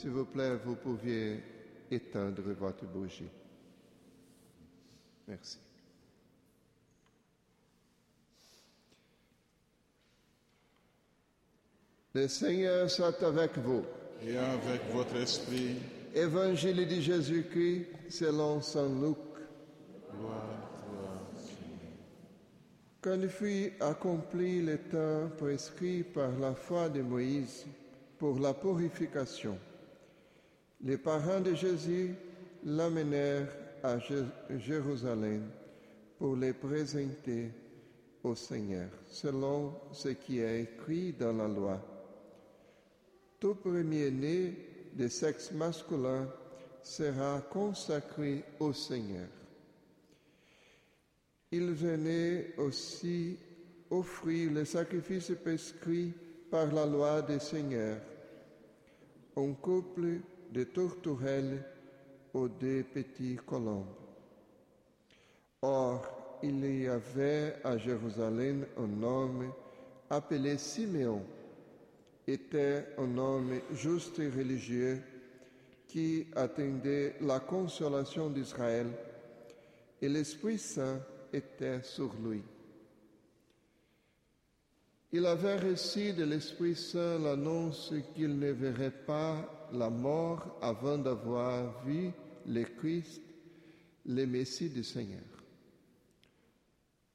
S'il vous plaît, vous pouviez éteindre votre bougie. Merci. Le Seigneur soit avec vous. Et avec votre esprit. Évangile de Jésus-Christ selon Saint Luc. Gloire. Quand fut accompli le temps prescrit par la foi de Moïse pour la purification, les parents de Jésus l'amenèrent à Jé- Jérusalem pour les présenter au Seigneur, selon ce qui est écrit dans la loi. Tout premier-né de sexe masculin sera consacré au Seigneur. Il venait aussi offrir le sacrifice prescrit par la loi des seigneurs, un couple de tourterelles ou de petits colombes. Or, il y avait à Jérusalem un homme appelé Siméon, était un homme juste et religieux qui attendait la consolation d'Israël et l'Esprit Saint était sur lui. Il avait reçu de l'Esprit Saint l'annonce qu'il ne verrait pas la mort avant d'avoir vu le Christ, le Messie du Seigneur.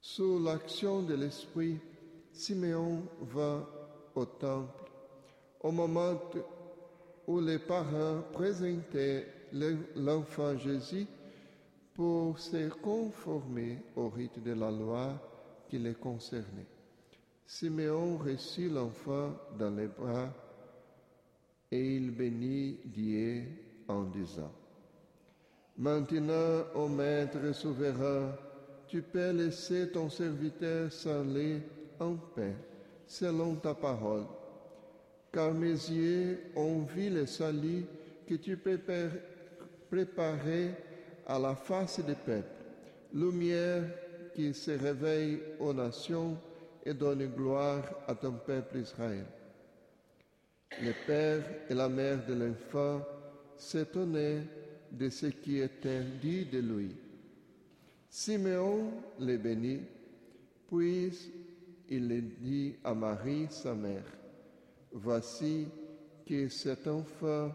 Sous l'action de l'Esprit, Siméon va au temple au moment où les parents présentaient le- l'enfant Jésus pour se conformer au rite de la loi qui les concernait. Siméon reçut l'enfant dans les bras et il bénit Dieu en disant, Maintenant, ô Maître souverain, tu peux laisser ton serviteur s'aller en paix, selon ta parole, car mes yeux ont vu le salut que tu préparais à la face des peuples, lumière qui se réveille aux nations et donne gloire à ton peuple Israël. Le père et la mère de l'enfant s'étonnaient de ce qui était dit de lui. Siméon le bénit, puis il le dit à Marie, sa mère, Voici que cet enfant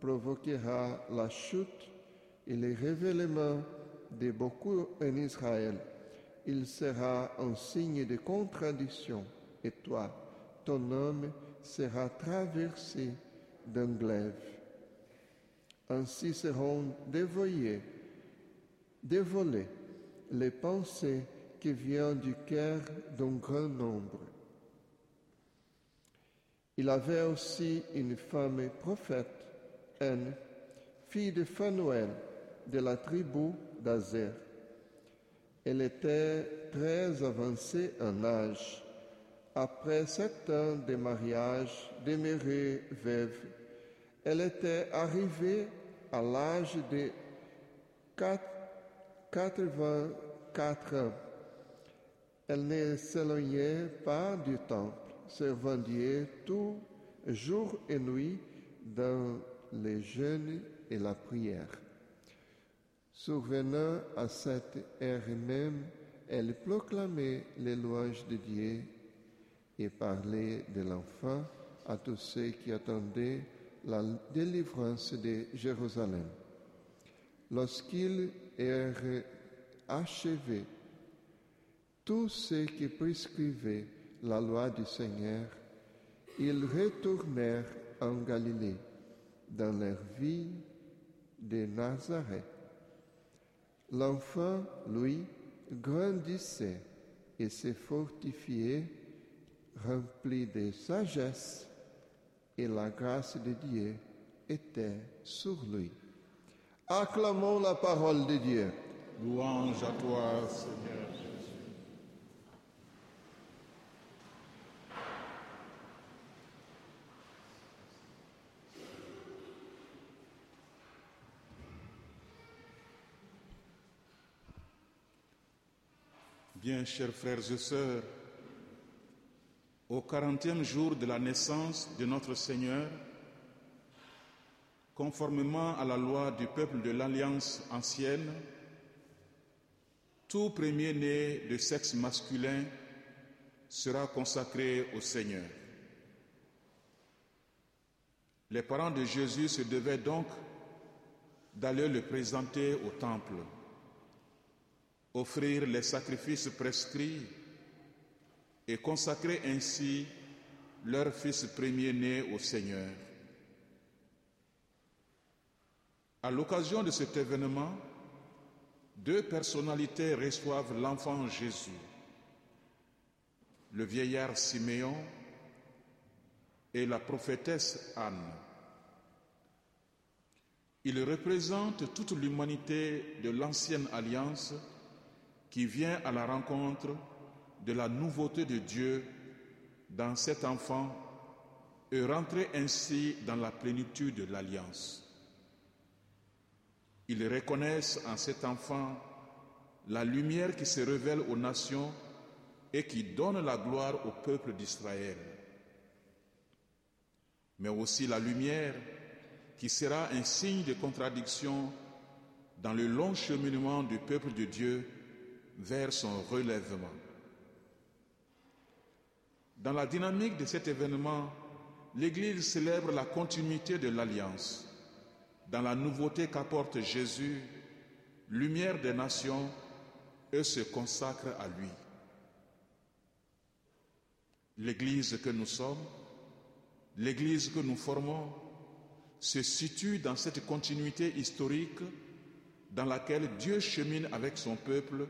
provoquera la chute et le révèlement de beaucoup en Israël. Il sera un signe de contradiction, et toi, ton homme sera traversé d'un glaive. Ainsi seront dévoyés, dévolés les pensées qui viennent du cœur d'un grand nombre. Il avait aussi une femme prophète, Anne, fille de Phanuel, de la tribu d'Azer. Elle était très avancée en âge. Après sept ans de mariage, demeurée veuve, elle était arrivée à l'âge de quatre- 84 ans. Elle ne s'éloignait pas du temple, servant Dieu tout jour et nuit dans les jeûnes et la prière. Survenant à cette heure même, elle proclamait les louanges de Dieu et parlait de l'enfant à tous ceux qui attendaient la délivrance de Jérusalem. Lorsqu'ils eurent achevé tout ce qui prescrivait la loi du Seigneur, ils retournèrent en Galilée, dans leur vie de Nazareth. L'enfant, lui, grandissait et se fortifiait, rempli de sagesse, et la grâce de Dieu était sur lui. Acclamons la parole de Dieu. Louange à toi, Seigneur Bien, chers frères et sœurs, au quarantième jour de la naissance de notre Seigneur, conformément à la loi du peuple de l'Alliance ancienne, tout premier-né de sexe masculin sera consacré au Seigneur. Les parents de Jésus se devaient donc d'aller le présenter au temple, offrir les sacrifices prescrits et consacrer ainsi leur fils premier-né au Seigneur. À l'occasion de cet événement, deux personnalités reçoivent l'enfant Jésus, le vieillard Siméon et la prophétesse Anne. Ils représentent toute l'humanité de l'ancienne alliance qui vient à la rencontre de la nouveauté de Dieu dans cet enfant et rentrer ainsi dans la plénitude de l'alliance. Ils reconnaissent en cet enfant la lumière qui se révèle aux nations et qui donne la gloire au peuple d'Israël, mais aussi la lumière qui sera un signe de contradiction dans le long cheminement du peuple de Dieu vers son relèvement. Dans la dynamique de cet événement, l'Église célèbre la continuité de l'alliance dans la nouveauté qu'apporte Jésus, lumière des nations, et se consacre à lui. L'Église que nous sommes, l'Église que nous formons, se situe dans cette continuité historique dans laquelle Dieu chemine avec son peuple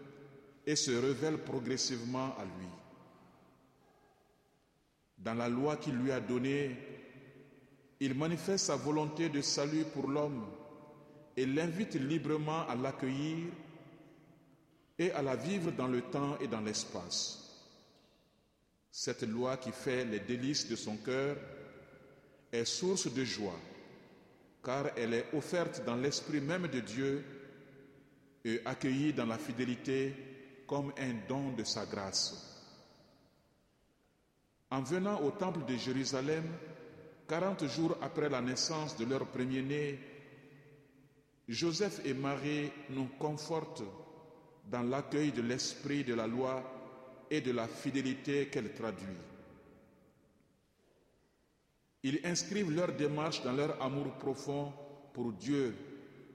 et se révèle progressivement à lui. Dans la loi qu'il lui a donnée, il manifeste sa volonté de salut pour l'homme et l'invite librement à l'accueillir et à la vivre dans le temps et dans l'espace. Cette loi qui fait les délices de son cœur est source de joie, car elle est offerte dans l'esprit même de Dieu et accueillie dans la fidélité comme un don de sa grâce. En venant au temple de Jérusalem, Quarante jours après la naissance de leur premier-né, Joseph et Marie nous confortent dans l'accueil de l'esprit de la loi et de la fidélité qu'elle traduit. Ils inscrivent leur démarche dans leur amour profond pour Dieu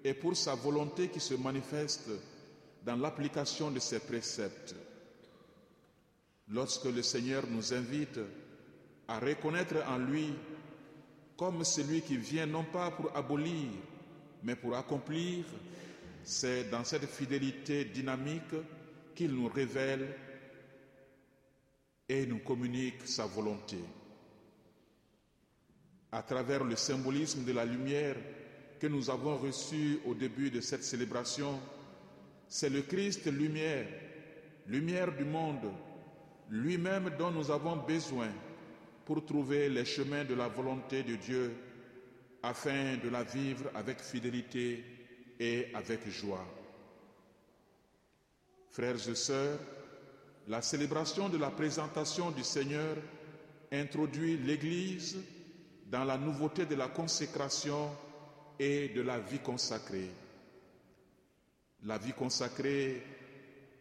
et pour sa volonté qui se manifeste dans l'application de ses préceptes. Lorsque le Seigneur nous invite à reconnaître en lui comme celui qui vient non pas pour abolir, mais pour accomplir, c'est dans cette fidélité dynamique qu'il nous révèle et nous communique sa volonté. À travers le symbolisme de la lumière que nous avons reçu au début de cette célébration, c'est le Christ lumière, lumière du monde, lui-même dont nous avons besoin pour trouver les chemins de la volonté de Dieu afin de la vivre avec fidélité et avec joie. Frères et sœurs, la célébration de la présentation du Seigneur introduit l'Église dans la nouveauté de la consécration et de la vie consacrée. La vie consacrée,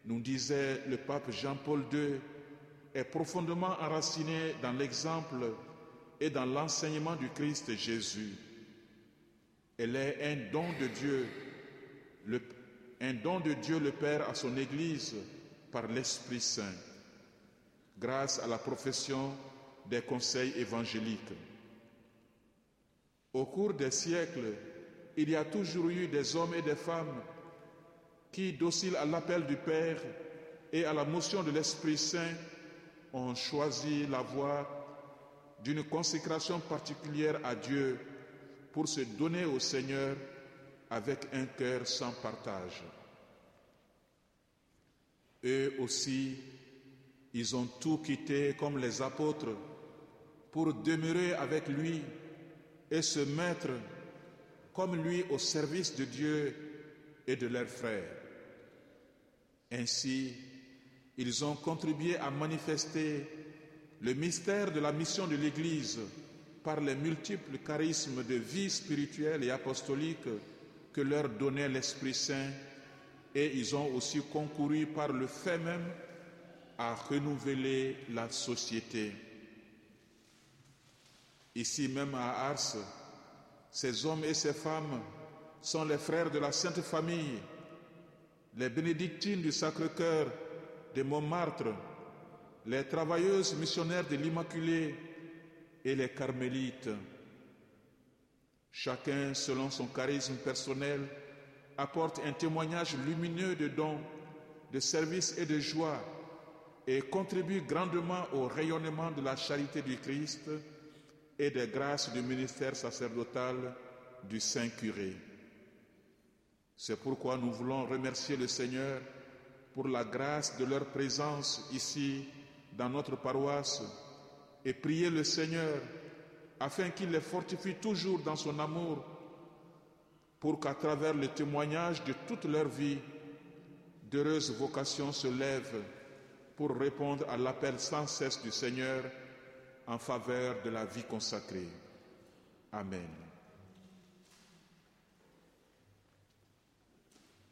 nous disait le pape Jean-Paul II, est profondément enracinée dans l'exemple et dans l'enseignement du Christ Jésus. Elle est un don de Dieu, un don de Dieu le Père à son Église par l'Esprit Saint, grâce à la profession des conseils évangéliques. Au cours des siècles, il y a toujours eu des hommes et des femmes qui, dociles à l'appel du Père et à la motion de l'Esprit Saint, ont choisi la voie d'une consécration particulière à Dieu pour se donner au Seigneur avec un cœur sans partage. Eux aussi, ils ont tout quitté comme les apôtres pour demeurer avec lui et se mettre comme lui au service de Dieu et de leurs frères. Ainsi, Ils ont contribué à manifester le mystère de la mission de l'Église par les multiples charismes de vie spirituelle et apostolique que leur donnait l'Esprit Saint et ils ont aussi concouru par le fait même à renouveler la société. Ici même à Ars, ces hommes et ces femmes sont les frères de la Sainte Famille, les bénédictines du Sacré-Cœur de Montmartre, les travailleuses missionnaires de l'Immaculée et les carmélites. Chacun, selon son charisme personnel, apporte un témoignage lumineux de dons, de service et de joie et contribue grandement au rayonnement de la charité du Christ et des grâces du ministère sacerdotal du Saint-Curé. C'est pourquoi nous voulons remercier le Seigneur pour la grâce de leur présence ici dans notre paroisse et prier le Seigneur afin qu'il les fortifie toujours dans son amour pour qu'à travers le témoignage de toute leur vie, d'heureuses vocations se lèvent pour répondre à l'appel sans cesse du Seigneur en faveur de la vie consacrée. Amen.